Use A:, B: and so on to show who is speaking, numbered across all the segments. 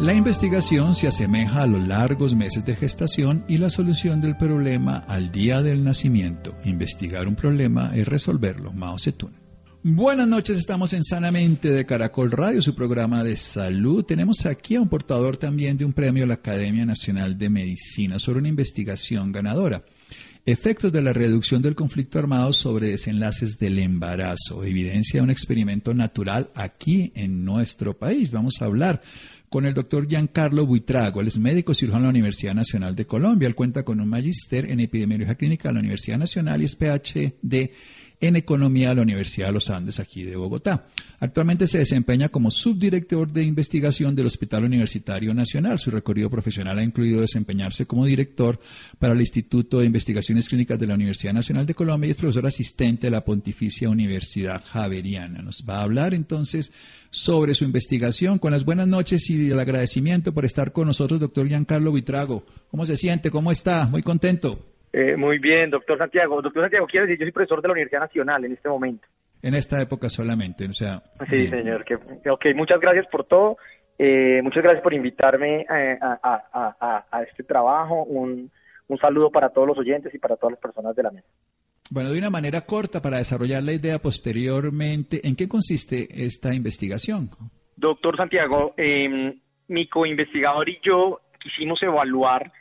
A: La investigación se asemeja a los largos meses de gestación y la solución del problema al día del nacimiento. Investigar un problema es resolverlo. Mao Zedong. Buenas noches, estamos en Sanamente de Caracol Radio, su programa de salud. Tenemos aquí a un portador también de un premio a la Academia Nacional de Medicina sobre una investigación ganadora. Efectos de la reducción del conflicto armado sobre desenlaces del embarazo. Evidencia de un experimento natural aquí en nuestro país. Vamos a hablar con el doctor Giancarlo Buitrago. Él es médico cirujano de la Universidad Nacional de Colombia. Él cuenta con un magíster en epidemiología clínica de la Universidad Nacional y es PhD en Economía de la Universidad de los Andes, aquí de Bogotá. Actualmente se desempeña como subdirector de investigación del Hospital Universitario Nacional. Su recorrido profesional ha incluido desempeñarse como director para el Instituto de Investigaciones Clínicas de la Universidad Nacional de Colombia y es profesor asistente de la Pontificia Universidad Javeriana. Nos va a hablar entonces sobre su investigación. Con las buenas noches y el agradecimiento por estar con nosotros, doctor Giancarlo Vitrago. ¿Cómo se siente? ¿Cómo está? Muy contento.
B: Eh, muy bien, doctor Santiago. Doctor Santiago, quiero decir, yo soy profesor de la Universidad Nacional en este momento.
A: En esta época solamente, o sea.
B: Sí,
A: bien.
B: señor. Que, ok, muchas gracias por todo. Eh, muchas gracias por invitarme eh, a, a, a, a este trabajo. Un, un saludo para todos los oyentes y para todas las personas de la mesa.
A: Bueno, de una manera corta para desarrollar la idea posteriormente, ¿en qué consiste esta investigación?
B: Doctor Santiago, eh, mi coinvestigador y yo quisimos evaluar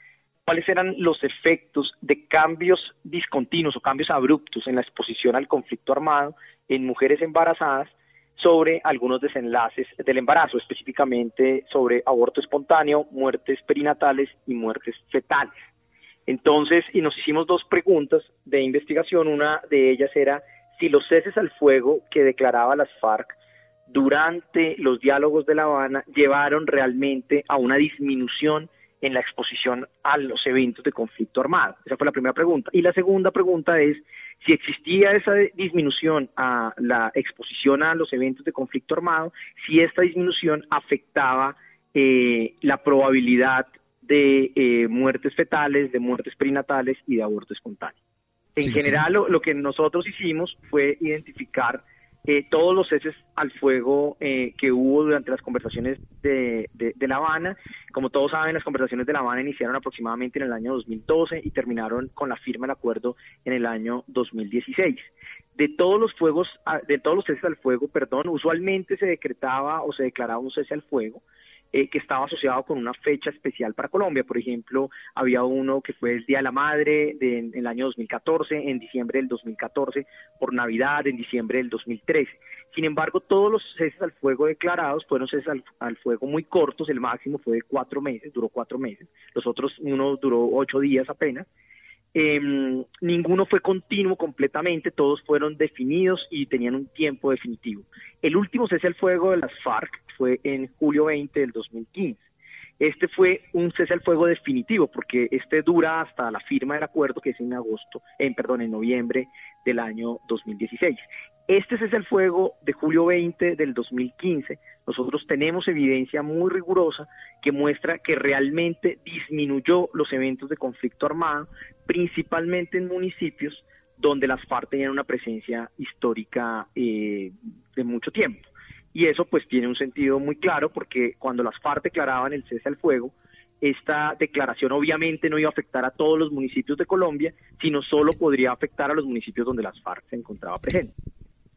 B: cuáles eran los efectos de cambios discontinuos o cambios abruptos en la exposición al conflicto armado en mujeres embarazadas sobre algunos desenlaces del embarazo, específicamente sobre aborto espontáneo, muertes perinatales y muertes fetales. Entonces, y nos hicimos dos preguntas de investigación. Una de ellas era si los ceses al fuego que declaraba las FARC durante los diálogos de La Habana llevaron realmente a una disminución en la exposición a los eventos de conflicto armado. Esa fue la primera pregunta. Y la segunda pregunta es si existía esa disminución a la exposición a los eventos de conflicto armado, si esta disminución afectaba eh, la probabilidad de eh, muertes fetales, de muertes perinatales y de aborto espontáneo. En
A: Sí,
B: general,
A: sí.
B: Lo, lo que nosotros hicimos fue identificar eh, todos los ceses al fuego eh, que hubo durante las conversaciones de, de, de La Habana. Como todos saben, las conversaciones de La Habana iniciaron aproximadamente en el año 2012 y terminaron con la firma del acuerdo en el año 2016. De todos los fuegos, ah, de todos los ceses al fuego, perdón, usualmente se decretaba o se declaraba un cese al fuego eh, que estaba asociado con una fecha especial para Colombia. Por ejemplo, había uno que fue el Día de la Madre de, en el año 2014, en diciembre del 2014, por Navidad, en diciembre del 2013. Sin embargo, todos los ceses al fuego declarados fueron ceses al, al fuego muy cortos, el máximo fue de cuatro meses, duró cuatro meses, los otros uno duró ocho días apenas. Eh, ninguno fue continuo completamente, todos fueron definidos y tenían un tiempo definitivo. El último cese al fuego de las FARC fue en julio 20 del 2015. Este fue un cese al fuego definitivo porque este dura hasta la firma del acuerdo que es en agosto, en perdón, en noviembre del año 2016. Este cese al fuego de julio 20 del 2015, nosotros tenemos evidencia muy rigurosa que muestra que realmente disminuyó los eventos de conflicto armado, principalmente en municipios donde las FARC tenían una presencia histórica eh, de mucho tiempo. Y eso pues tiene un sentido muy claro porque cuando las FARC declaraban el cese al fuego, esta declaración obviamente no iba a afectar a todos los municipios de Colombia, sino solo podría afectar a los municipios donde las FARC se encontraba presente.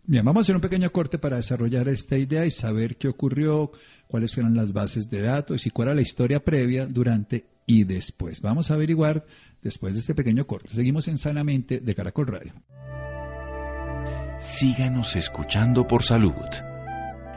A: Bien, vamos a hacer un pequeño corte para desarrollar esta idea y saber qué ocurrió, cuáles fueron las bases de datos y cuál era la historia previa, durante y después. Vamos a averiguar después de este pequeño corte. Seguimos en Sanamente de Caracol Radio.
C: Síganos escuchando por salud.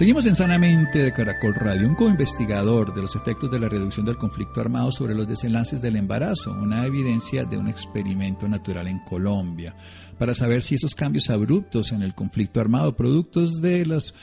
A: Seguimos en Sanamente de Caracol Radio, un co-investigador de los efectos de la reducción del conflicto armado sobre los desenlaces del embarazo, una evidencia de un experimento natural en Colombia, para saber si esos cambios abruptos en el conflicto armado, productos de las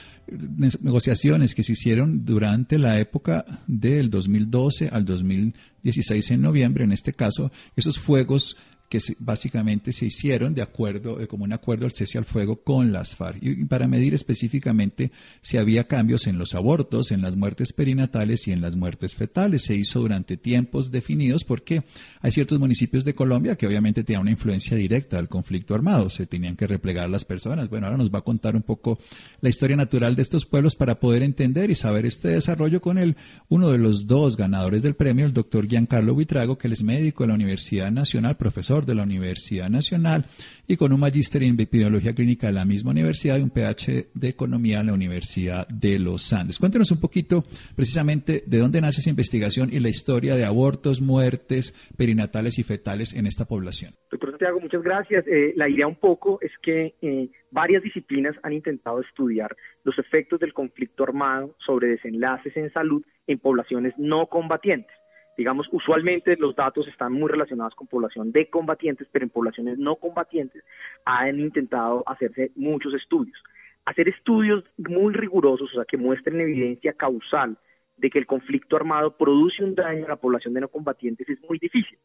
A: negociaciones que se hicieron durante la época del 2012 al 2016 en noviembre, en este caso, esos fuegos que básicamente se hicieron de acuerdo, como un acuerdo al cese al fuego con las FARC, y para medir específicamente si había cambios en los abortos, en las muertes perinatales y en las muertes fetales. Se hizo durante tiempos definidos porque hay ciertos municipios de Colombia que obviamente tenían una influencia directa del conflicto armado, se tenían que replegar las personas. Bueno, ahora nos va a contar un poco la historia natural de estos pueblos para poder entender y saber este desarrollo con él, uno de los dos ganadores del premio, el doctor Giancarlo Buitrago, que él es médico de la Universidad Nacional, profesor de la Universidad Nacional y con un magíster en epidemiología clínica de la misma universidad y un PH de economía en la Universidad de los Andes. Cuéntenos un poquito precisamente de dónde nace esa investigación y la historia de abortos, muertes perinatales y fetales en esta población.
B: Doctor Santiago, muchas gracias. Eh, la idea un poco es que eh, varias disciplinas han intentado estudiar los efectos del conflicto armado sobre desenlaces en salud en poblaciones no combatientes digamos, usualmente los datos están muy relacionados con población de combatientes, pero en poblaciones no combatientes han intentado hacerse muchos estudios. Hacer estudios muy rigurosos, o sea, que muestren evidencia causal de que el conflicto armado produce un daño a la población de no combatientes es muy difícil.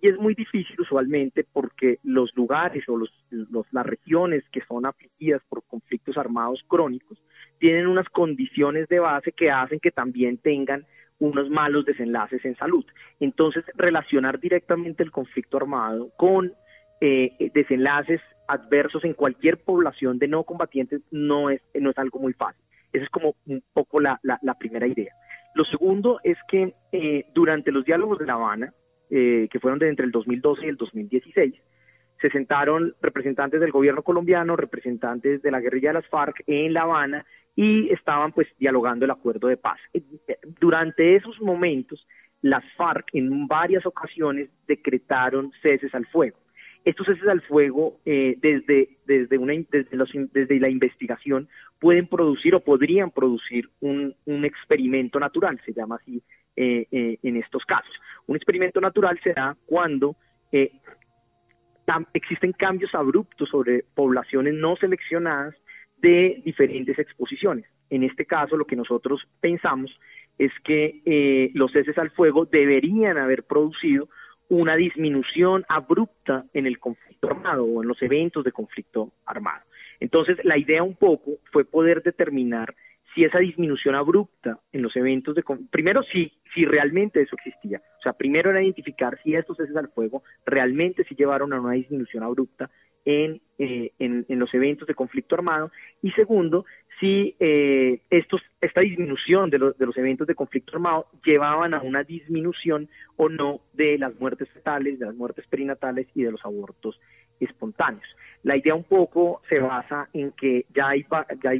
B: Y es muy difícil usualmente porque los lugares o los, las regiones que son afligidas por conflictos armados crónicos tienen unas condiciones de base que hacen que también tengan unos malos desenlaces en salud. Entonces, relacionar directamente el conflicto armado con eh, desenlaces adversos en cualquier población de no combatientes no es, no es algo muy fácil. Esa es como un poco la, la, primera idea. Lo segundo es que eh, durante los diálogos de La Habana, eh, que fueron de entre el 2012 y el 2016, se sentaron representantes del gobierno colombiano, representantes de la guerrilla de las FARC en La Habana y estaban pues dialogando el acuerdo de paz. Eh, durante esos momentos, las FARC en varias ocasiones decretaron ceses al fuego. Estos ceses al fuego, eh, desde, desde, una, desde, la investigación, pueden producir o podrían producir un, experimento natural, se llama así eh, en estos casos. Un experimento natural será cuando existen cambios abruptos sobre poblaciones no seleccionadas de diferentes exposiciones. En este caso, lo que nosotros pensamos es que eh, los ceses al fuego deberían haber producido una disminución abrupta en el conflicto armado o en los eventos de conflicto armado. Entonces, la idea un poco fue poder determinar si esa disminución abrupta en los eventos de primero si si realmente eso existía. O sea primero era identificar si estos ceses al fuego realmente sí llevaron a una disminución abrupta en, eh, en, los eventos de conflicto armado. Y segundo, si eh, estos, esta disminución de, de, los eventos de conflicto armado llevaban a una disminución o no de las muertes fetales, de las muertes perinatales y de los abortos espontáneos. La idea un poco se basa en que ya hay,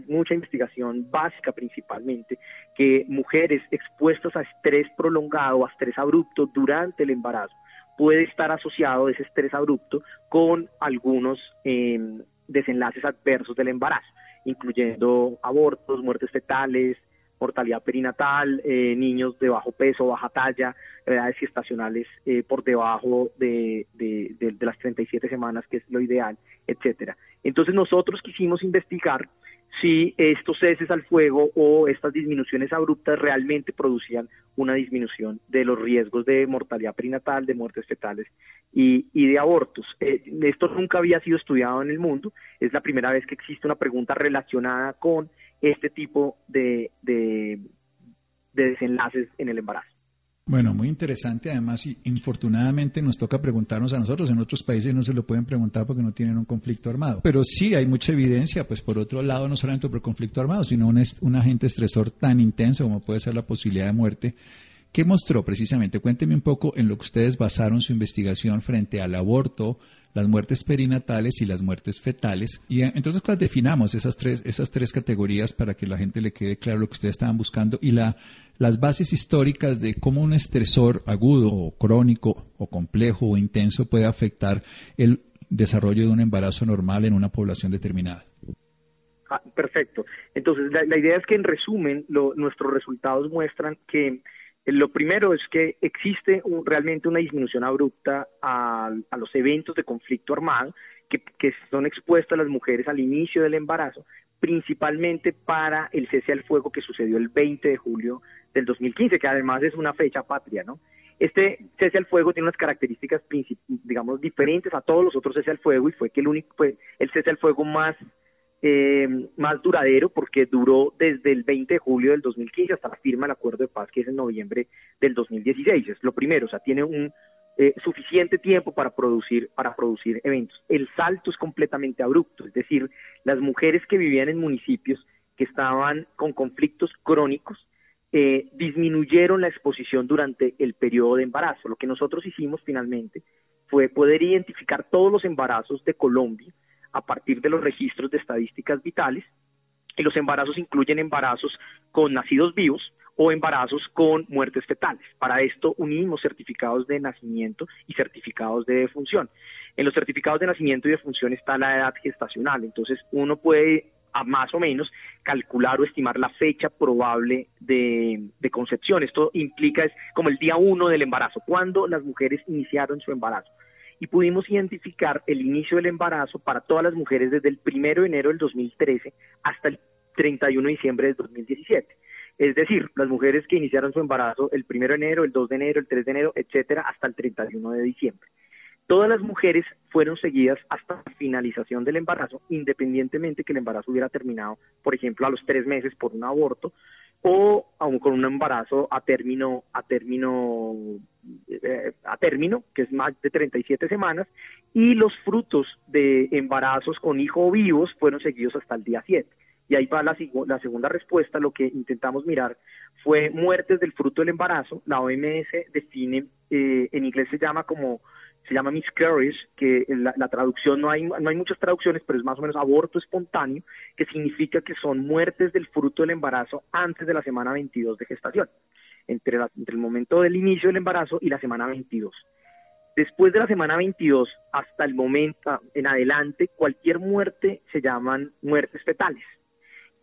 B: mucha investigación básica principalmente, que mujeres expuestas a estrés prolongado, a estrés abrupto durante el embarazo, puede estar asociado ese estrés abrupto con algunos em, desenlaces adversos del embarazo, incluyendo abortos, muertes fetales, mortalidad perinatal, eh, niños de bajo peso, baja talla, edades gestacionales eh, por debajo de, de, de, las 37 semanas, que es lo ideal, etcétera. Entonces nosotros quisimos investigar si estos ceses al fuego o estas disminuciones abruptas realmente producían una disminución de los riesgos de mortalidad perinatal, de muertes fetales y, de abortos. Eh, esto nunca había sido estudiado en el mundo, es la primera vez que existe una pregunta relacionada con este tipo de, desenlaces en el embarazo.
A: Bueno, muy interesante. Además, infortunadamente nos toca preguntarnos a nosotros. En otros países no se lo pueden preguntar porque no tienen un conflicto armado. Pero sí hay mucha evidencia, pues por otro lado, no solamente por conflicto armado, sino un, un agente estresor tan intenso como puede ser la posibilidad de muerte. ¿Qué mostró precisamente? Cuénteme un poco en lo que ustedes basaron su investigación frente al aborto, las muertes perinatales y las muertes fetales. Y eh, entonces, definamos esas tres, esas tres categorías para que la gente le quede claro lo que ustedes estaban buscando y la, las bases históricas de cómo un estresor agudo o crónico o complejo o intenso puede afectar el desarrollo de un embarazo normal en una población determinada.
B: Ah, perfecto. Entonces, la, idea es que en resumen, nuestros resultados muestran que lo primero es que existe realmente una disminución abrupta a, los eventos de conflicto armado que, son expuestas las mujeres al inicio del embarazo, principalmente para el cese al fuego que sucedió el 20 de julio del 2015, que además es una fecha patria, ¿no? Este cese al fuego tiene unas características, digamos, diferentes a todos los otros cese al fuego y fue que el único, fue el cese al fuego más eh, más duradero porque duró desde el 20 de julio del 2015 hasta la firma del acuerdo de paz que es en noviembre del 2016. Es lo primero, o sea, tiene un eh, suficiente tiempo para producir para producir eventos. El salto es completamente abrupto, es decir, las mujeres que vivían en municipios que estaban con conflictos crónicos eh, disminuyeron la exposición durante el periodo de embarazo. Lo que nosotros hicimos finalmente fue poder identificar todos los embarazos de Colombia a partir de los registros de estadísticas vitales y los embarazos incluyen embarazos con nacidos vivos o embarazos con muertes fetales. Para esto unimos certificados de nacimiento y certificados de defunción. En los certificados de nacimiento y defunción está la edad gestacional, entonces uno puede a más o menos calcular o estimar la fecha probable de, concepción. Esto implica es como el día uno del embarazo, cuando las mujeres iniciaron su embarazo y pudimos identificar el inicio del embarazo para todas las mujeres desde el 1 de enero del 2013 hasta el 31 de diciembre del 2017. Es decir, las mujeres que iniciaron su embarazo el 1 de enero, el 2 de enero, el 3 de enero, etcétera, hasta el 31 de diciembre. Todas las mujeres fueron seguidas hasta la finalización del embarazo, independientemente que el embarazo hubiera terminado, por ejemplo, a los tres meses por un aborto o aún con un embarazo a término a término eh, a término que es más de 37 semanas y los frutos de embarazos con hijo vivos fueron seguidos hasta el día 7 y ahí va la, la segunda respuesta lo que intentamos mirar fue muertes del fruto del embarazo la OMS define eh, en inglés se llama como se llama miscarriage, que la, la, traducción no hay, no hay muchas traducciones, pero es más o menos aborto espontáneo, que significa que son muertes del fruto del embarazo antes de la semana 22 de gestación, entre, entre el momento del inicio del embarazo y la semana 22. Después de la semana 22 hasta el momento en adelante, cualquier muerte se llaman muertes fetales.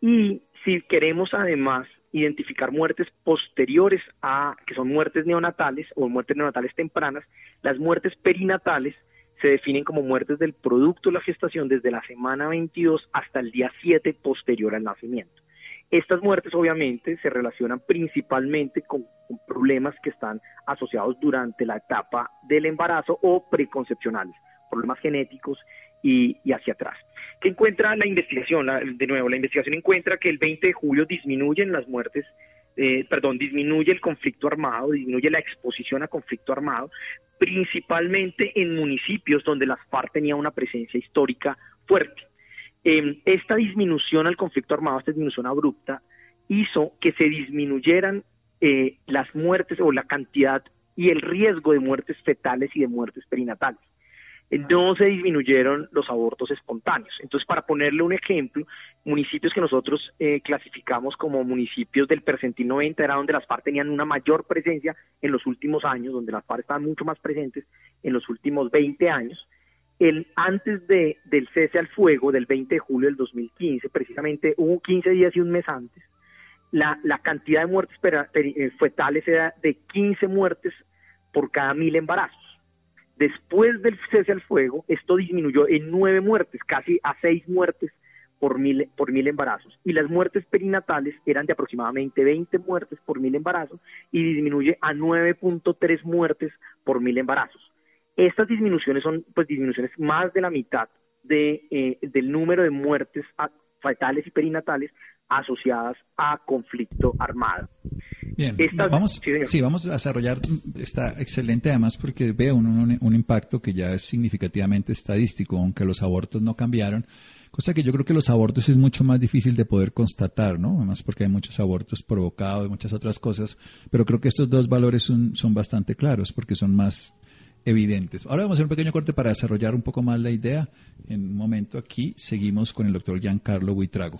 B: Y si queremos además identificar muertes posteriores a, que son muertes neonatales o muertes neonatales tempranas, las muertes perinatales se definen como muertes del producto de la gestación desde la semana 22 hasta el día 7 posterior al nacimiento. Estas muertes obviamente se relacionan principalmente con, problemas que están asociados durante la etapa del embarazo o preconcepcionales, problemas genéticos y hacia atrás. ¿Qué encuentra la investigación? de nuevo, la investigación encuentra que el 20 de julio disminuyen las muertes, eh, perdón, disminuye el conflicto armado, disminuye la exposición a conflicto armado, principalmente en municipios donde las FARC tenía una presencia histórica fuerte. Em, esta disminución al conflicto armado, esta disminución abrupta, hizo que se disminuyeran eh, las muertes o la cantidad y el riesgo de muertes fetales y de muertes perinatales no se disminuyeron los abortos espontáneos. Entonces, para ponerle un ejemplo, municipios que nosotros eh, clasificamos como municipios del percentil 90 era donde las FARC tenían una mayor presencia en los últimos años, donde las FARC estaban mucho más presentes en los últimos 20 años. El, antes de, del cese al fuego del 20 de julio del 2015, precisamente hubo 15 días y un mes antes, la, la cantidad de muertes eh, fetales era de 15 muertes por cada mil embarazos. Después del cese al fuego, esto disminuyó en nueve muertes, casi a seis muertes por mil, por mil embarazos. Y las muertes perinatales eran de aproximadamente 20 muertes por mil embarazos y disminuye a 9.3 muertes por mil embarazos. Estas disminuciones son pues disminuciones más de la mitad de, eh, del número de muertes fetales y perinatales asociadas a conflicto armado.
A: Bien,
B: Estas-
A: vamos,
B: sí,
A: vamos a desarrollar, está excelente además porque veo un, un- un impacto que ya es significativamente estadístico, aunque los abortos no cambiaron, cosa que yo creo que los abortos es mucho más difícil de poder constatar, ¿no? Además porque hay muchos abortos provocados y muchas otras cosas, pero creo que estos dos valores son, son bastante claros porque son más evidentes. Ahora vamos a hacer un pequeño corte para desarrollar un poco más la idea. En un momento aquí seguimos con el doctor Giancarlo Buitrago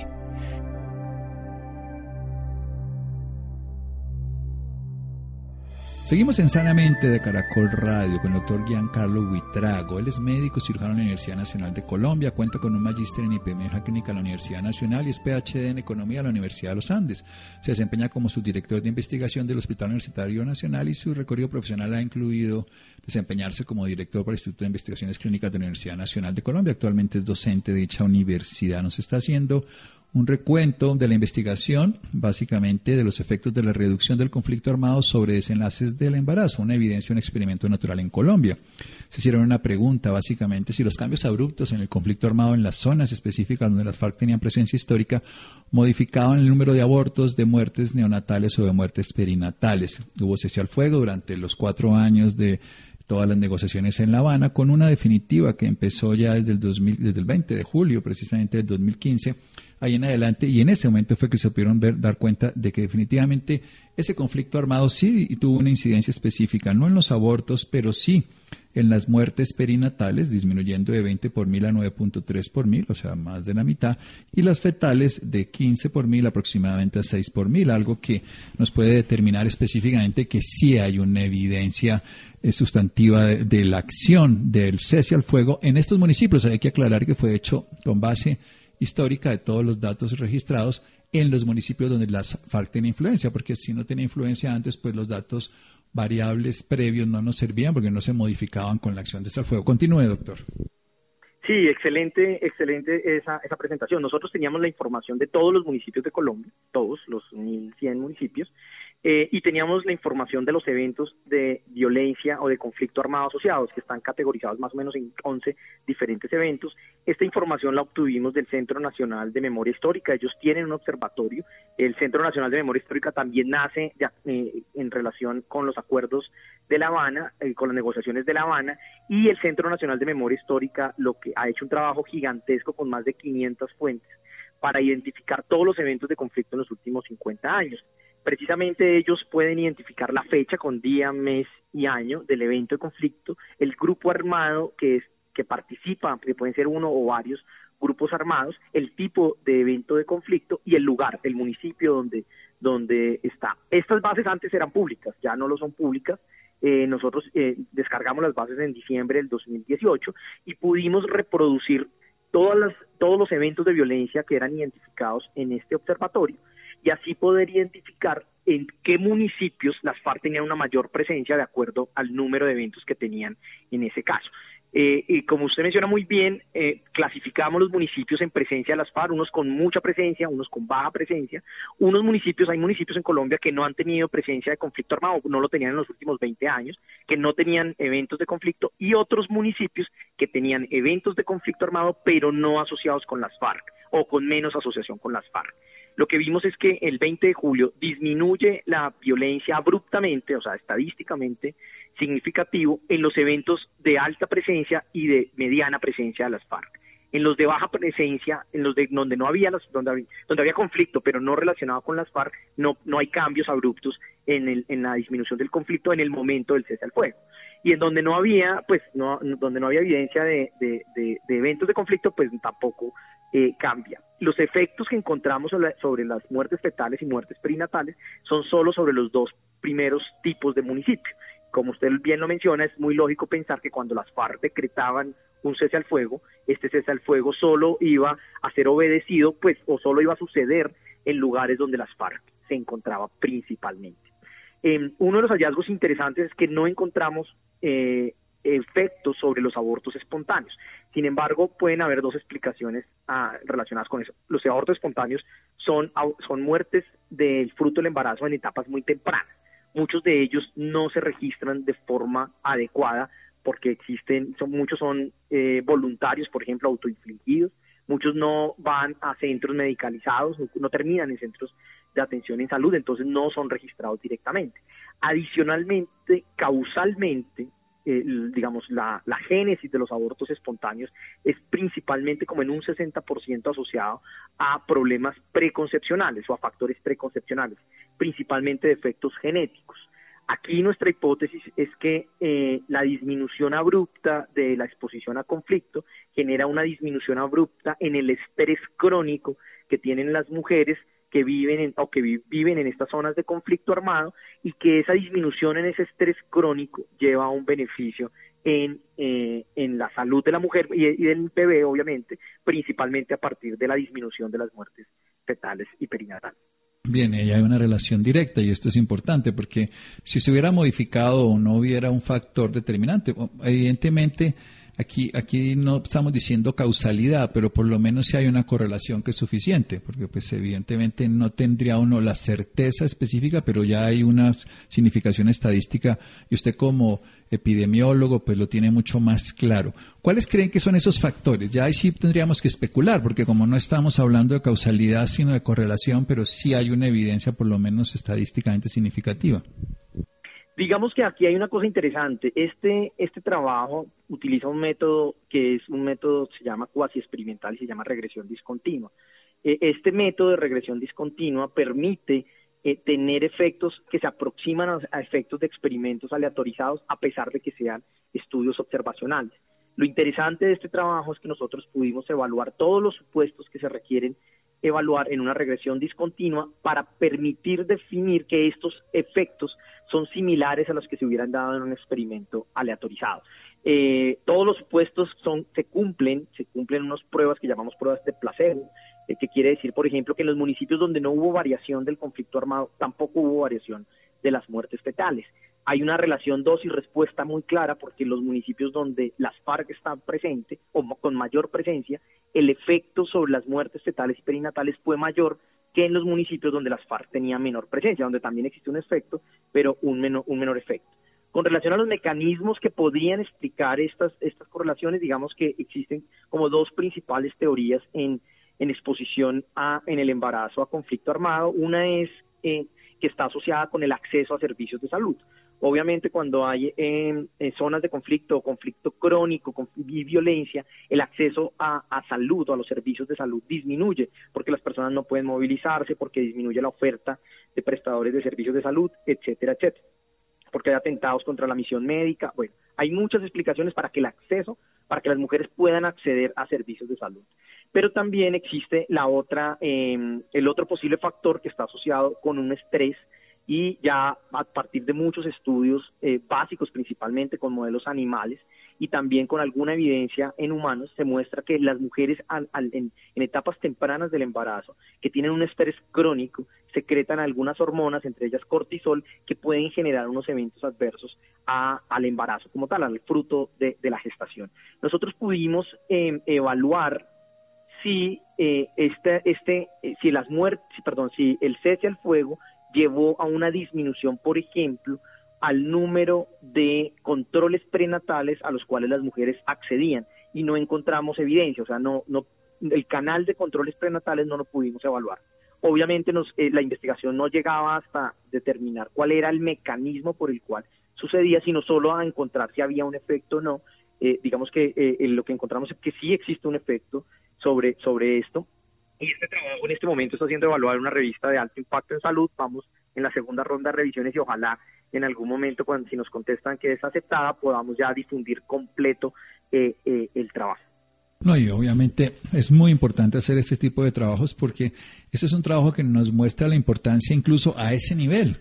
A: Seguimos en Sanamente de Caracol Radio con el doctor Giancarlo Buitrago. Él es médico cirujano en la Universidad Nacional de Colombia, cuenta con un magíster en epidemiología clínica en la Universidad Nacional y es PhD en economía en la Universidad de los Andes. Se desempeña como subdirector de investigación del Hospital Universitario Nacional y su recorrido profesional ha incluido desempeñarse como director para el Instituto de Investigaciones Clínicas de la Universidad Nacional de Colombia. Actualmente es docente de dicha universidad. Nos está haciendo un recuento de la investigación, básicamente de los efectos de la reducción del conflicto armado sobre desenlaces del embarazo, una evidencia, un experimento natural en Colombia. Se hicieron una pregunta, básicamente, si los cambios abruptos en el conflicto armado en las zonas específicas donde las FARC tenían presencia histórica modificaban el número de abortos, de muertes neonatales o de muertes perinatales. Hubo cese al fuego durante los cuatro años de todas las negociaciones en La Habana, con una definitiva que empezó ya desde el, 2000, desde el 20 de julio, precisamente del 2015, ahí en adelante, y en ese momento fue que se pudieron ver, dar cuenta de que definitivamente ese conflicto armado sí tuvo una incidencia específica, no en los abortos, pero sí en las muertes perinatales, disminuyendo de 20 por mil a 9.3 por mil, o sea, más de la mitad, y las fetales de 15 por mil aproximadamente a 6 por mil, algo que nos puede determinar específicamente que sí hay una evidencia eh, sustantiva de, la acción del cese al fuego en estos municipios. Hay que aclarar que fue hecho con base histórica de todos los datos registrados en los municipios donde las FARC tienen influencia, porque si no tenía influencia antes, pues los datos variables previos no nos servían porque no se modificaban con la acción de al fuego. Continúe, doctor.
B: Sí, excelente, excelente esa, esa presentación. Nosotros teníamos la información de todos los municipios de Colombia, todos los 1.100 municipios, eh, y teníamos la información de los eventos de violencia o de conflicto armado asociados, que están categorizados más o menos en 11 diferentes eventos. Esta información la obtuvimos del Centro Nacional de Memoria Histórica. Ellos tienen un observatorio. El Centro Nacional de Memoria Histórica también nace eh, en relación con los acuerdos de La Habana, eh, con las negociaciones de La Habana, y el Centro Nacional de Memoria Histórica lo que ha hecho un trabajo gigantesco con más de 500 fuentes para identificar todos los eventos de conflicto en los últimos 50 años precisamente ellos pueden identificar la fecha con día, mes y año del evento de conflicto, el grupo armado que es que participa, que pueden ser uno o varios grupos armados, el tipo de evento de conflicto y el lugar, el municipio donde donde está. Estas bases antes eran públicas, ya no lo son públicas. Eh, nosotros eh, descargamos las bases en diciembre del 2018 y pudimos reproducir todas las, todos los eventos de violencia que eran identificados en este observatorio y así poder identificar en qué municipios las FARC tenían una mayor presencia de acuerdo al número de eventos que tenían en ese caso. Eh, y como usted menciona muy bien, eh, clasificamos los municipios en presencia de las FARC, unos con mucha presencia, unos con baja presencia. Unos municipios, hay municipios en Colombia que no han tenido presencia de conflicto armado, no lo tenían en los últimos 20 años, que no tenían eventos de conflicto, y otros municipios que tenían eventos de conflicto armado, pero no asociados con las FARC o con menos asociación con las FARC lo que vimos es que el 20 de julio disminuye la violencia abruptamente, o sea, estadísticamente significativo, en los eventos de alta presencia y de mediana presencia de las FARC. En los de baja presencia, en los de donde no había las, donde había, donde había conflicto, pero no relacionado con las FARC, no, no hay cambios abruptos en, el, en la disminución del conflicto en el momento del cese al fuego. Y en donde no había, pues, no, donde no había evidencia de, de, de, de eventos de conflicto, pues tampoco eh, cambia. Los efectos que encontramos sobre las muertes fetales y muertes perinatales son solo sobre los dos primeros tipos de municipio. Como usted bien lo menciona, es muy lógico pensar que cuando las FARC decretaban un cese al fuego, este cese al fuego solo iba a ser obedecido, pues, o solo iba a suceder en lugares donde las FARC se encontraba principalmente. Eh, uno de los hallazgos interesantes es que no encontramos eh, efectos sobre los abortos espontáneos. Sin embargo, pueden haber dos explicaciones ah, relacionadas con eso. Los abortos espontáneos son, son muertes del fruto del embarazo en etapas muy tempranas. Muchos de ellos no se registran de forma adecuada porque existen, son, muchos son eh, voluntarios, por ejemplo, autoinfligidos, muchos no van a centros medicalizados, no terminan en centros de atención en salud, entonces no son registrados directamente. Adicionalmente, causalmente, digamos, la, génesis de los abortos espontáneos es principalmente como en un 60% asociado a problemas preconcepcionales o a factores preconcepcionales, principalmente de efectos genéticos. Aquí nuestra hipótesis es que eh, la disminución abrupta de la exposición a conflicto genera una disminución abrupta en el estrés crónico que tienen las mujeres que viven en, o que viven en estas zonas de conflicto armado y que esa disminución en ese estrés crónico lleva a un beneficio en, eh, en la salud de la mujer y, del bebé, obviamente, principalmente a partir de la disminución de las muertes fetales y perinatales.
A: Bien, hay una relación directa y esto es importante porque si se hubiera modificado o no hubiera un factor determinante, evidentemente Aquí, aquí no estamos diciendo causalidad, pero por lo menos si hay una correlación que es suficiente, porque pues evidentemente no tendría uno la certeza específica, pero ya hay una significación estadística y usted como epidemiólogo pues lo tiene mucho más claro. ¿Cuáles creen que son esos factores? Ya ahí sí tendríamos que especular, porque como no estamos hablando de causalidad sino de correlación, pero sí hay una evidencia por lo menos estadísticamente significativa.
B: Digamos que aquí hay una cosa interesante. Este, este trabajo utiliza un método que es un método, se llama cuasi experimental y se llama regresión discontinua. Eh, este método de regresión discontinua permite eh, tener efectos que se aproximan a, efectos de experimentos aleatorizados a pesar de que sean estudios observacionales. Lo interesante de este trabajo es que nosotros pudimos evaluar todos los supuestos que se requieren evaluar en una regresión discontinua para permitir definir que estos efectos son similares a los que se hubieran dado en un experimento aleatorizado. Eh, todos los supuestos son, se cumplen, se cumplen unas pruebas que llamamos pruebas de placebo, eh, que quiere decir, por ejemplo, que en los municipios donde no hubo variación del conflicto armado, tampoco hubo variación de las muertes fetales. Hay una relación dosis-respuesta muy clara porque en los municipios donde las FARC están presentes o con mayor presencia, el efecto sobre las muertes fetales y perinatales fue mayor que en los municipios donde las FARC tenían menor presencia, donde también existe un efecto, pero un menor, un menor efecto. Con relación a los mecanismos que podrían explicar estas, estas correlaciones, digamos que existen como dos principales teorías en, en exposición a, en el embarazo a conflicto armado. Una es eh, que está asociada con el acceso a servicios de salud. Obviamente cuando hay em, zonas de conflicto o conflicto crónico y violencia, el acceso a, salud o a los servicios de salud disminuye porque las personas no pueden movilizarse, porque disminuye la oferta de prestadores de servicios de salud, etcétera, etcétera. Porque hay atentados contra la misión médica. Bueno, hay muchas explicaciones para que el acceso, para que las mujeres puedan acceder a servicios de salud. Pero también existe la otra, em, el otro posible factor que está asociado con un estrés y ya a partir de muchos estudios eh, básicos, principalmente con modelos animales y también con alguna evidencia en humanos, se muestra que las mujeres en, etapas tempranas del embarazo, que tienen un estrés crónico, secretan algunas hormonas, entre ellas cortisol, que pueden generar unos eventos adversos al embarazo como tal, al fruto de, la gestación. Nosotros pudimos em, evaluar si eh, este, este, eh, si las muertes, perdón, si el cese al fuego llevó a una disminución, por ejemplo, al número de controles prenatales a los cuales las mujeres accedían y no encontramos evidencia, o sea, no, no, el canal de controles prenatales no lo pudimos evaluar. Obviamente nos, eh, la investigación no llegaba hasta determinar cuál era el mecanismo por el cual sucedía, sino solo a encontrar si había un efecto o no. Eh, digamos que eh, lo que encontramos es que sí existe un efecto sobre, sobre esto, y este trabajo en este momento está siendo evaluado una revista de alto impacto en salud. Vamos en la segunda ronda de revisiones y ojalá en algún momento, cuando si nos contestan que es aceptada, podamos ya difundir completo eh, eh, el trabajo.
A: No, y obviamente es muy importante hacer este tipo de trabajos porque este es un trabajo que nos muestra la importancia incluso a ese nivel,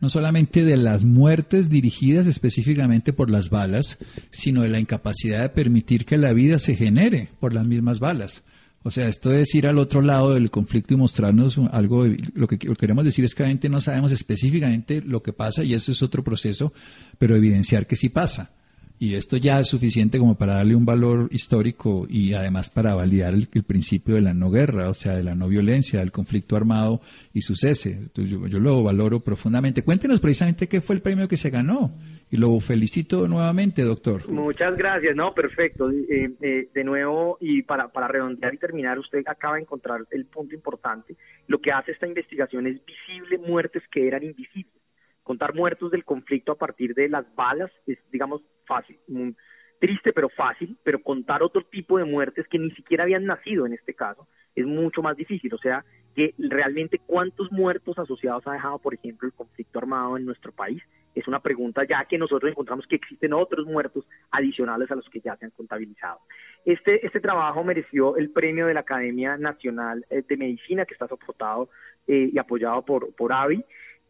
A: no solamente de las muertes dirigidas específicamente por las balas, sino de la incapacidad de permitir que la vida se genere por las mismas balas. O sea, esto es ir al otro lado del conflicto y mostrarnos algo, lo que queremos decir es que obviamente no sabemos específicamente lo que pasa y eso es otro proceso, pero evidenciar que sí pasa y esto ya es suficiente como para darle un valor histórico y además para validar el, principio de la no guerra, o sea, de la no violencia, del conflicto armado y su cese. yo, lo valoro profundamente. Cuéntenos precisamente qué fue el premio que se ganó y lo felicito nuevamente, doctor.
B: Muchas gracias, no, perfecto. Eh, eh, de nuevo, y para, para redondear y terminar, usted acaba de encontrar el punto importante. Lo que hace esta investigación es visible muertes que eran invisibles contar muertos del conflicto a partir de las balas es, digamos, fácil, triste pero fácil, pero contar otro tipo de muertes que ni siquiera habían nacido en este caso es mucho más difícil. O sea, que realmente cuántos muertos asociados ha dejado, por ejemplo, el conflicto armado en nuestro país, es una pregunta ya que nosotros encontramos que existen otros muertos adicionales a los que ya se han contabilizado. Este, este trabajo mereció el premio de la Academia Nacional eh, de Medicina, que está soportado eh, y apoyado por, por AVI.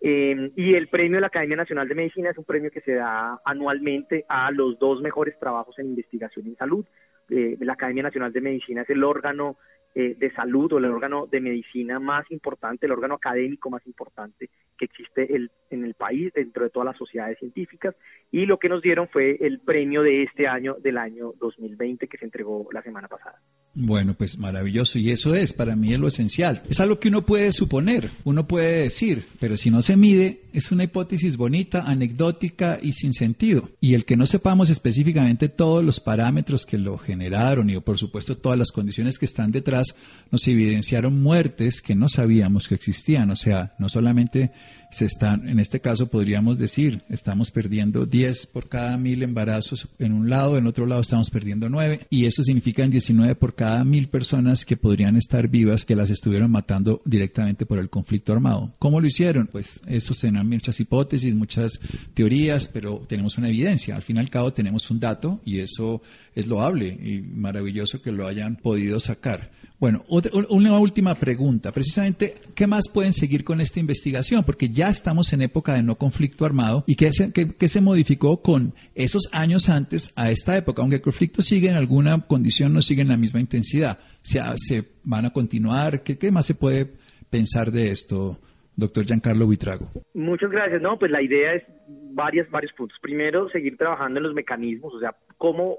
B: Eh, y el premio de la Academia Nacional de Medicina es un premio que se da anualmente a los dos mejores trabajos en investigación en salud. Eh, la Academia Nacional de Medicina es el órgano eh, de salud o el órgano de medicina más importante, el órgano académico más importante que existe en el país dentro de todas las sociedades científicas y lo que nos dieron fue el premio de este año del año 2020 que se entregó la semana pasada.
A: Bueno, pues maravilloso. Y eso es, para mí es lo esencial. Es algo que uno puede suponer, uno puede decir, pero si no se mide, es una hipótesis bonita, anecdótica y sin sentido. Y el que no sepamos específicamente todos los parámetros que lo generaron y por supuesto todas las condiciones que están detrás, nos evidenciaron muertes que no sabíamos que existían. O sea, no solamente se están, en este caso podríamos decir, estamos perdiendo 10 por cada mil embarazos en un lado, en otro lado estamos perdiendo 9 y eso significa 19 por cada mil personas que podrían estar vivas que las estuvieron matando directamente por el conflicto armado. ¿Cómo lo hicieron? Pues eso serán muchas hipótesis, muchas teorías, pero tenemos una evidencia. Al fin y al cabo tenemos un dato y eso es loable y maravilloso que lo hayan podido sacar. Bueno, una última pregunta. Precisamente, ¿qué más pueden seguir con esta investigación? Porque ya estamos en época de no conflicto armado. ¿Y qué se, qué, se modificó con esos años antes a esta época? Aunque el conflicto sigue en alguna condición, no sigue en la misma intensidad. ¿Se, se van a continuar? ¿Qué, ¿Qué más se puede pensar de esto, doctor Giancarlo Buitrago?
B: Muchas gracias. No, pues la idea es varias, varios puntos. Primero, seguir trabajando en los mecanismos, o sea, cómo,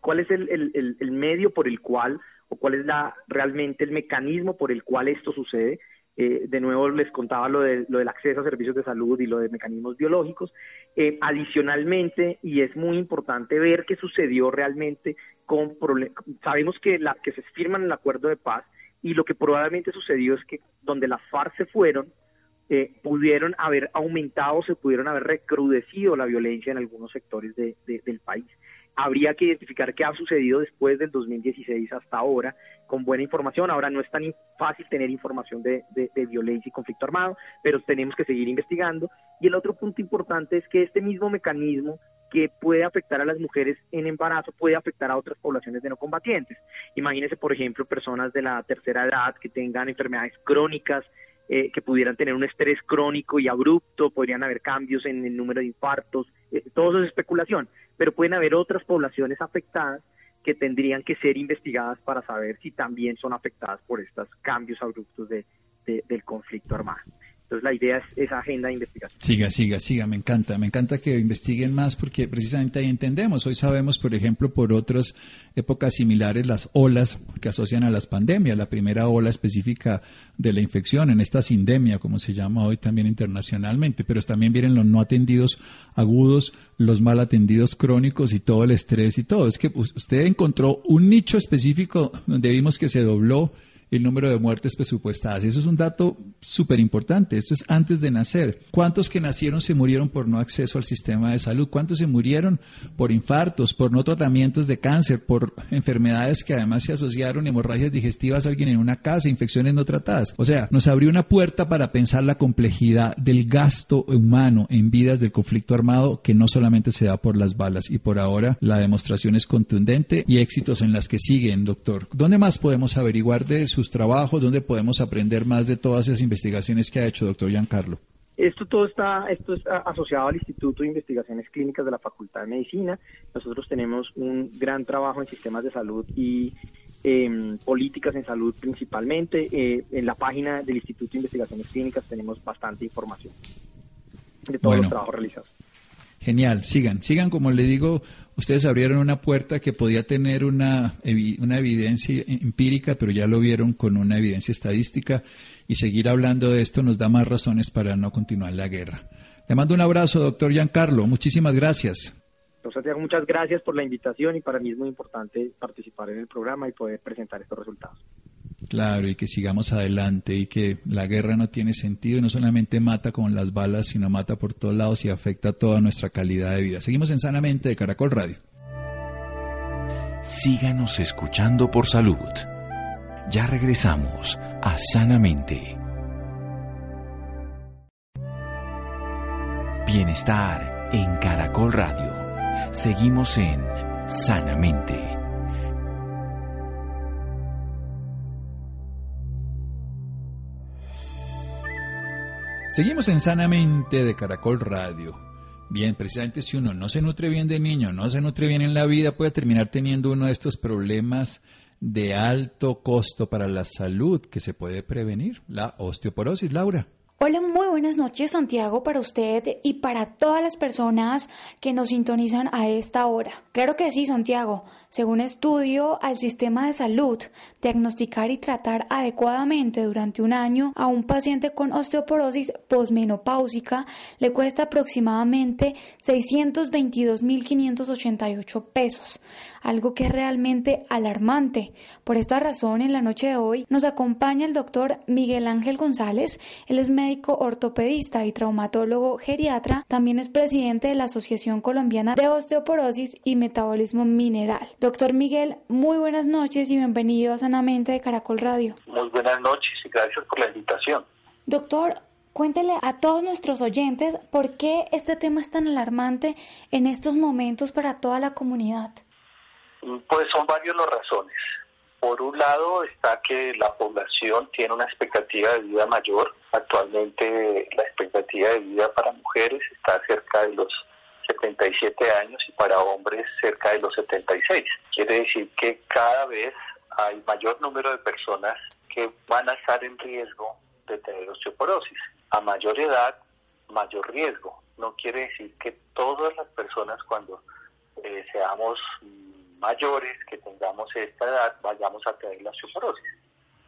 B: cuál es el, el, el medio por el cual o cuál es la, realmente el mecanismo por el cual esto sucede. Eh, de nuevo les contaba lo, de, lo del acceso a servicios de salud y lo de mecanismos biológicos. Eh, adicionalmente, y es muy importante ver qué sucedió realmente con sabemos que, la, que se firman el acuerdo de paz y lo que probablemente sucedió es que donde las FARC se fueron, eh, pudieron haber aumentado, se pudieron haber recrudecido la violencia en algunos sectores de, del país habría que identificar qué ha sucedido después del 2016 hasta ahora con buena información. Ahora no es tan fácil tener información de, violencia y conflicto armado, pero tenemos que seguir investigando. Y el otro punto importante es que este mismo mecanismo que puede afectar a las mujeres en embarazo puede afectar a otras poblaciones de no combatientes. Imagínese, por ejemplo, personas de la tercera edad que tengan enfermedades crónicas, eh, que pudieran tener un estrés crónico y abrupto, podrían haber cambios en el número de infartos, eh, todo eso es especulación, pero pueden haber otras poblaciones afectadas que tendrían que ser investigadas para saber si también son afectadas por estos cambios abruptos de, del conflicto armado. Entonces la idea es esa agenda de investigación.
A: Siga, siga, siga, me encanta, me encanta que investiguen más porque precisamente ahí entendemos. Hoy sabemos, por ejemplo, por otras épocas similares, las olas que asocian a las pandemias. La primera ola específica de la infección, en esta sindemia, como se llama hoy también internacionalmente, pero también vienen los no atendidos agudos, los mal atendidos crónicos y todo el estrés y todo. Es que usted encontró un nicho específico donde vimos que se dobló el número de muertes presupuestadas. Eso es un dato súper importante. Esto es antes de nacer. ¿Cuántos que nacieron se murieron por no acceso al sistema de salud? ¿Cuántos se murieron por infartos, por no tratamientos de cáncer, por enfermedades que además se asociaron, hemorragias digestivas alguien en una casa, infecciones no tratadas? O sea, nos abrió una puerta para pensar la complejidad del gasto humano en vidas del conflicto armado que no solamente se da por las balas. Y por ahora la demostración es contundente y éxitos en las que siguen, doctor. ¿Dónde más podemos averiguar de sus trabajos? ¿Dónde podemos aprender más de todas esas investigaciones que ha hecho, doctor Giancarlo?
B: Esto todo está, esto es asociado al Instituto de Investigaciones Clínicas de la Facultad de Medicina. Nosotros tenemos un gran trabajo en sistemas de salud y eh, políticas en salud principalmente. Eh, en la página del Instituto de Investigaciones Clínicas tenemos bastante información de todos los trabajos realizados.
A: Genial, sigan, sigan como le digo, ustedes abrieron una puerta que podía tener una, una evidencia empírica, pero ya lo vieron con una evidencia estadística y seguir hablando de esto nos da más razones para no continuar la guerra. Le mando un abrazo, doctor Giancarlo, muchísimas gracias.
B: Santiago, muchas gracias por la invitación y para mí es muy importante participar en el programa y poder presentar estos resultados.
A: Claro, y que sigamos adelante y que la guerra no tiene sentido y no solamente mata con las balas, sino mata por todos lados y afecta toda nuestra calidad de vida. Seguimos en Sanamente de Caracol Radio.
C: Síganos escuchando por salud. Ya regresamos a Sanamente. Bienestar en Caracol Radio. Seguimos en Sanamente.
A: Seguimos en Sanamente de Caracol Radio. Bien, precisamente si uno no se nutre bien de niño, no se nutre bien en la vida, puede terminar teniendo uno de estos problemas de alto costo para la salud que se puede prevenir, la osteoporosis, Laura.
D: Hola, muy buenas noches Santiago para usted y para todas las personas que nos sintonizan a esta hora. Claro que sí, Santiago. Según estudio al sistema de salud, diagnosticar y tratar adecuadamente durante un año a un paciente con osteoporosis posmenopáusica le cuesta aproximadamente 622.588 pesos, algo que es realmente alarmante. Por esta razón, en la noche de hoy nos acompaña el doctor Miguel Ángel González. Él es médico ortopedista y traumatólogo geriatra. También es presidente de la Asociación Colombiana de Osteoporosis y Metabolismo Mineral. Doctor Miguel, muy buenas noches y bienvenido a Sanamente de Caracol Radio.
E: Muy buenas noches y gracias por la invitación.
D: Doctor, cuéntele a todos nuestros oyentes por qué este tema es tan alarmante en estos momentos para toda la comunidad.
E: Pues son varias las razones. Por un lado está que la población tiene una expectativa de vida mayor. Actualmente la expectativa de vida para mujeres está cerca de los 77 años y para hombres cerca de los 76. Quiere decir que cada vez hay mayor número de personas que van a estar en riesgo de tener osteoporosis. A mayor edad, mayor riesgo. No quiere decir que todas las personas cuando eh, seamos mayores, que tengamos esta edad, vayamos a tener la osteoporosis.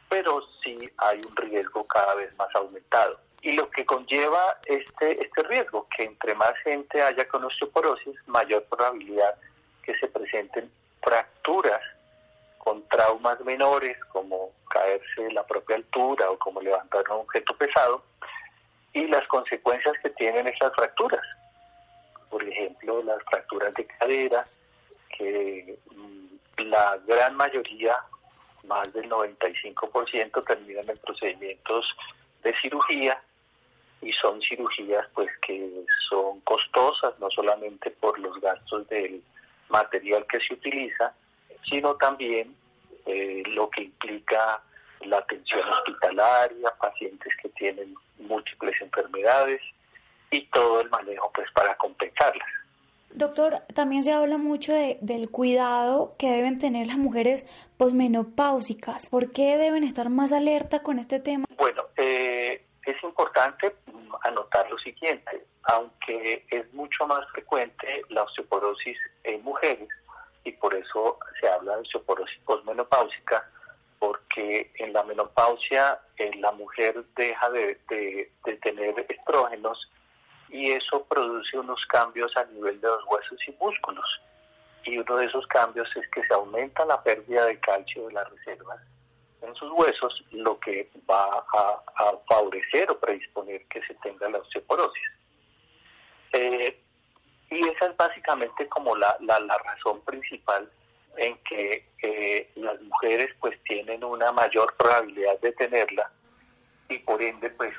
E: Pero sí hay un riesgo cada vez más aumentado y lo que conlleva este, este riesgo, que entre más gente haya con osteoporosis, mayor probabilidad que se presenten fracturas con traumas menores, como caerse de la propia altura o como levantar un objeto pesado, y las consecuencias que tienen esas fracturas. Por ejemplo, las fracturas de cadera, que mm, la gran mayoría, más del 95%, terminan en procedimientos de cirugía y son cirugías pues que son costosas no solamente por los gastos del material que se utiliza sino también eh, lo que implica la atención hospitalaria pacientes que tienen múltiples enfermedades y todo el manejo pues para compensarlas
D: Doctor, también se habla mucho de, del cuidado que deben tener las mujeres posmenopáusicas. ¿Por qué deben estar más alerta con este tema?
E: Bueno, eh, es importante anotar lo siguiente, aunque es mucho más frecuente la osteoporosis en mujeres y por eso se habla de osteoporosis posmenopáusica, porque en la menopausia eh, la mujer deja de, de, tener estrógenos y eso produce unos cambios a nivel de los huesos y músculos. Y uno de esos cambios es que se aumenta la pérdida de calcio de las reservas en sus huesos, lo que va a, favorecer o predisponer que se tenga la osteoporosis. Eh, y esa es básicamente como la, la, razón principal en que eh, las mujeres pues tienen una mayor probabilidad de tenerla y por ende pues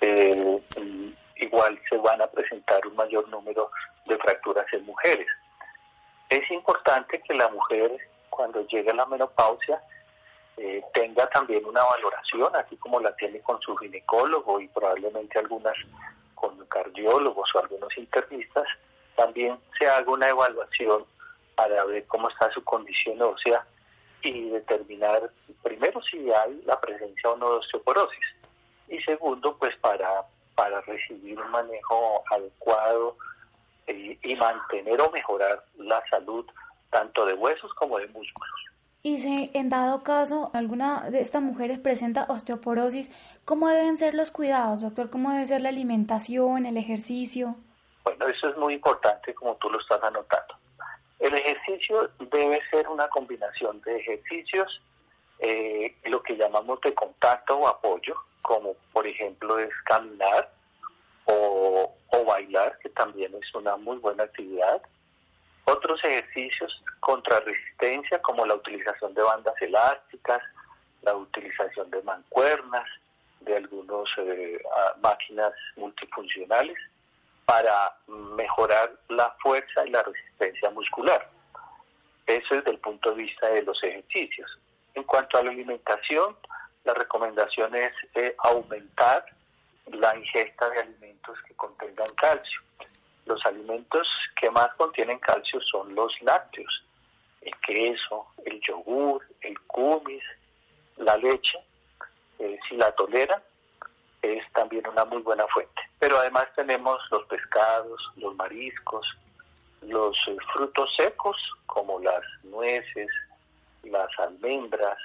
E: eh, igual se van a presentar un mayor número de fracturas en mujeres. Es importante que la mujer cuando llegue a la menopausia eh, tenga también una valoración, así como la tiene con su ginecólogo y probablemente algunas con cardiólogos o algunos internistas, también se haga una evaluación para ver cómo está su condición ósea y determinar primero si hay la presencia o no de osteoporosis y segundo pues para, para recibir un manejo adecuado eh, y mantener o mejorar la salud tanto de huesos como de músculos.
D: Y si en dado caso alguna de estas mujeres presenta osteoporosis, ¿cómo deben ser los cuidados, doctor? ¿Cómo debe ser la alimentación, el ejercicio?
E: Bueno, eso es muy importante como tú lo estás anotando. El ejercicio debe ser una combinación de ejercicios, eh, lo que llamamos de contacto o apoyo, como por ejemplo es caminar o, bailar, que también es una muy buena actividad, otros ejercicios contra resistencia como la utilización de bandas elásticas, la utilización de mancuernas, de algunas eh, máquinas multifuncionales para mejorar la fuerza y la resistencia muscular. Eso es desde el punto de vista de los ejercicios. En cuanto a la alimentación, la recomendación es eh, aumentar la ingesta de alimentos que contengan calcio. Los alimentos que más contienen calcio son los lácteos, el queso, el yogur, el kumis, la leche. Eh, si la toleran, es también una muy buena fuente. Pero además tenemos los pescados, los mariscos, los eh, frutos secos como las nueces, las almendras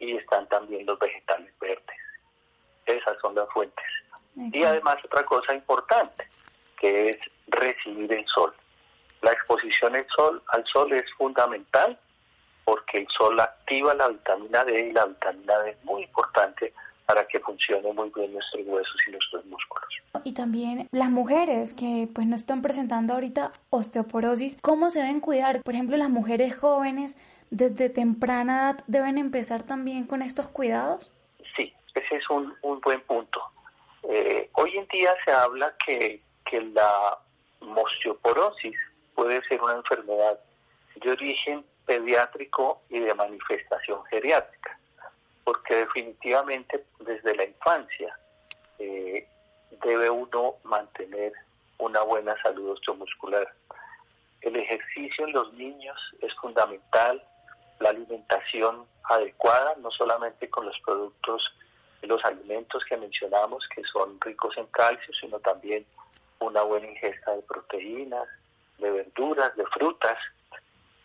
E: y están también los vegetales verdes. Esas son las fuentes. Y además otra cosa importante, que es recibir el sol. La exposición al sol, al sol es fundamental porque el sol activa la vitamina D y la vitamina D es muy importante para que funcione muy bien nuestros huesos y nuestros músculos.
D: Y también las mujeres que pues no están presentando ahorita osteoporosis, ¿cómo se deben cuidar? Por ejemplo, las mujeres jóvenes desde temprana edad deben empezar también con estos cuidados.
E: Sí, ese es un, un buen punto. Eh, hoy en día se habla que, que la osteoporosis puede ser una enfermedad de origen pediátrico y de manifestación geriátrica, porque definitivamente desde la infancia eh, debe uno mantener una buena salud osteomuscular. El ejercicio en los niños es fundamental, la alimentación adecuada, no solamente con los productos, los alimentos que mencionamos, que son ricos en calcio, sino también una buena ingesta de proteínas, de verduras, de frutas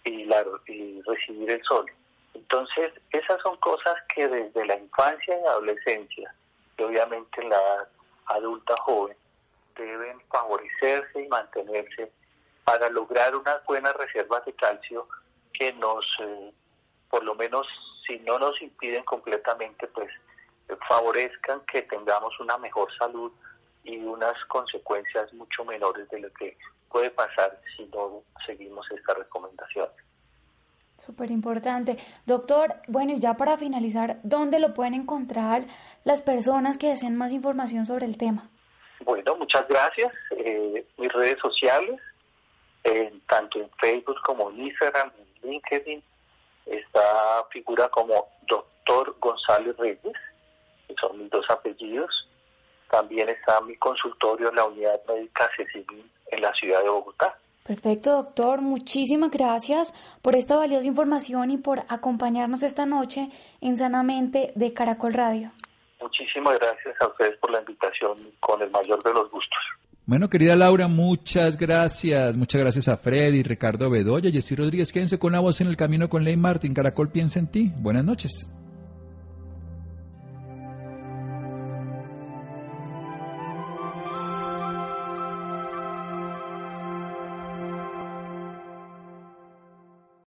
E: y, la, y recibir el sol. Entonces, esas son cosas que desde la infancia y adolescencia, y obviamente en la edad adulta joven, deben favorecerse y mantenerse para lograr unas buenas reservas de calcio que nos, eh, por lo menos, si no nos impiden completamente, pues favorezcan que tengamos una mejor salud y unas consecuencias mucho menores de lo que puede pasar si no seguimos esta recomendación.
D: Súper importante. Doctor, bueno, y ya para finalizar, ¿dónde lo pueden encontrar las personas que deseen más información sobre el tema?
E: Bueno, muchas gracias. Eh, mis redes sociales, tanto en Facebook como en Instagram, en LinkedIn, está figura como Doctor González Reyes, que son mis dos apellidos. También está mi consultorio en la unidad médica CECIMI en la ciudad de Bogotá.
D: Perfecto, doctor. Muchísimas gracias por esta valiosa información y por acompañarnos esta noche en Sanamente de Caracol Radio.
E: Muchísimas gracias a ustedes por la invitación con el mayor de los gustos.
A: Bueno, querida Laura, muchas gracias. Muchas gracias a Freddy, Ricardo Bedoya, Jessy Rodríguez. Quédense con la voz en el camino con Ley Martín. Caracol piensa en ti. Buenas noches.